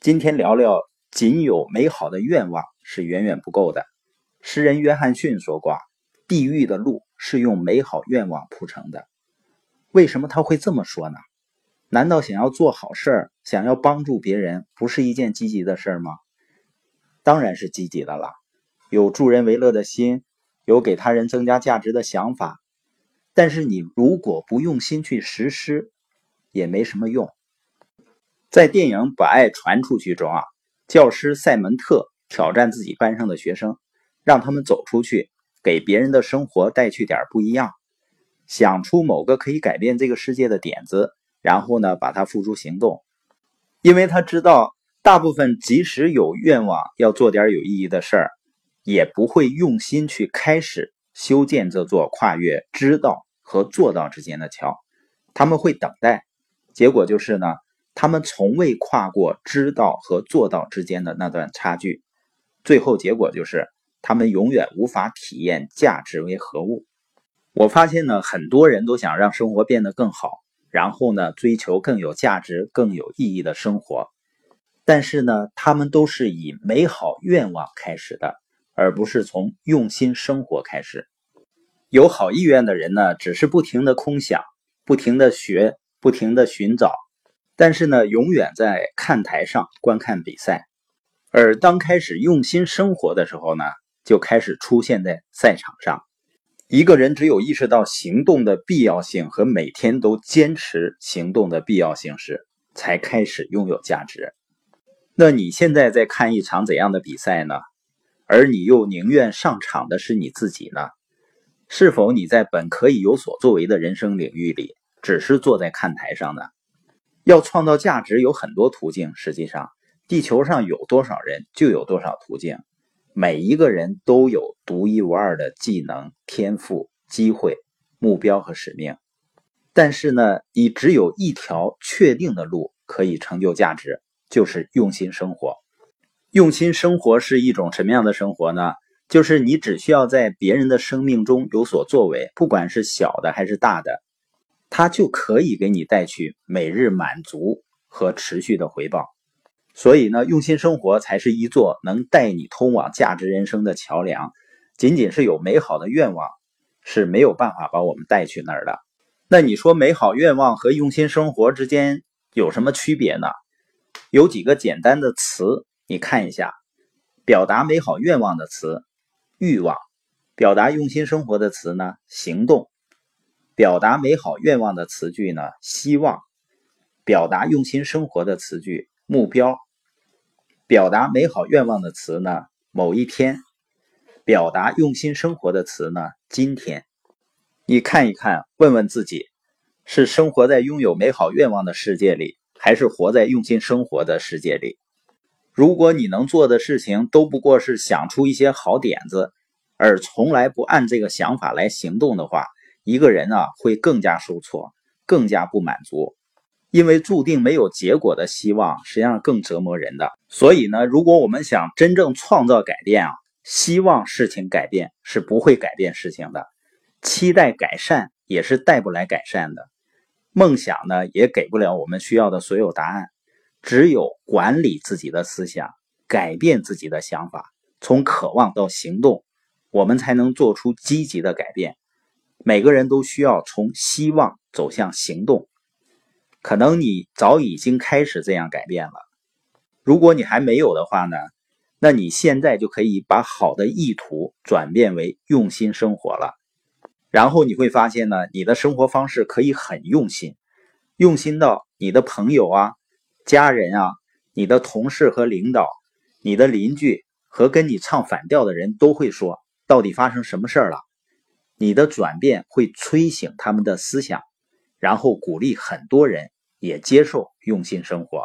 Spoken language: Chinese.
今天聊聊，仅有美好的愿望是远远不够的。诗人约翰逊说过：“地狱的路是用美好愿望铺成的。”为什么他会这么说呢？难道想要做好事儿，想要帮助别人，不是一件积极的事儿吗？当然是积极的了，有助人为乐的心，有给他人增加价值的想法。但是你如果不用心去实施，也没什么用。在电影《把爱传出去》中啊，教师塞门特挑战自己班上的学生，让他们走出去，给别人的生活带去点不一样，想出某个可以改变这个世界的点子，然后呢，把它付诸行动。因为他知道，大部分即使有愿望要做点有意义的事儿，也不会用心去开始修建这座跨越知道和做到之间的桥，他们会等待，结果就是呢。他们从未跨过知道和做到之间的那段差距，最后结果就是他们永远无法体验价值为何物。我发现呢，很多人都想让生活变得更好，然后呢，追求更有价值、更有意义的生活。但是呢，他们都是以美好愿望开始的，而不是从用心生活开始。有好意愿的人呢，只是不停的空想，不停的学，不停的寻找。但是呢，永远在看台上观看比赛，而当开始用心生活的时候呢，就开始出现在赛场上。一个人只有意识到行动的必要性和每天都坚持行动的必要性时，才开始拥有价值。那你现在在看一场怎样的比赛呢？而你又宁愿上场的是你自己呢？是否你在本可以有所作为的人生领域里，只是坐在看台上呢？要创造价值有很多途径，实际上，地球上有多少人就有多少途径。每一个人都有独一无二的技能、天赋、机会、目标和使命。但是呢，你只有一条确定的路可以成就价值，就是用心生活。用心生活是一种什么样的生活呢？就是你只需要在别人的生命中有所作为，不管是小的还是大的。它就可以给你带去每日满足和持续的回报，所以呢，用心生活才是一座能带你通往价值人生的桥梁。仅仅是有美好的愿望是没有办法把我们带去那儿的。那你说美好愿望和用心生活之间有什么区别呢？有几个简单的词，你看一下，表达美好愿望的词欲望，表达用心生活的词呢行动。表达美好愿望的词句呢？希望。表达用心生活的词句目标。表达美好愿望的词呢？某一天。表达用心生活的词呢？今天。你看一看，问问自己，是生活在拥有美好愿望的世界里，还是活在用心生活的世界里？如果你能做的事情都不过是想出一些好点子，而从来不按这个想法来行动的话，一个人啊，会更加受挫，更加不满足，因为注定没有结果的希望，实际上更折磨人的。所以呢，如果我们想真正创造改变啊，希望事情改变是不会改变事情的，期待改善也是带不来改善的，梦想呢也给不了我们需要的所有答案。只有管理自己的思想，改变自己的想法，从渴望到行动，我们才能做出积极的改变。每个人都需要从希望走向行动，可能你早已经开始这样改变了。如果你还没有的话呢？那你现在就可以把好的意图转变为用心生活了。然后你会发现呢，你的生活方式可以很用心，用心到你的朋友啊、家人啊、你的同事和领导、你的邻居和跟你唱反调的人都会说：到底发生什么事儿了？你的转变会催醒他们的思想，然后鼓励很多人也接受用心生活。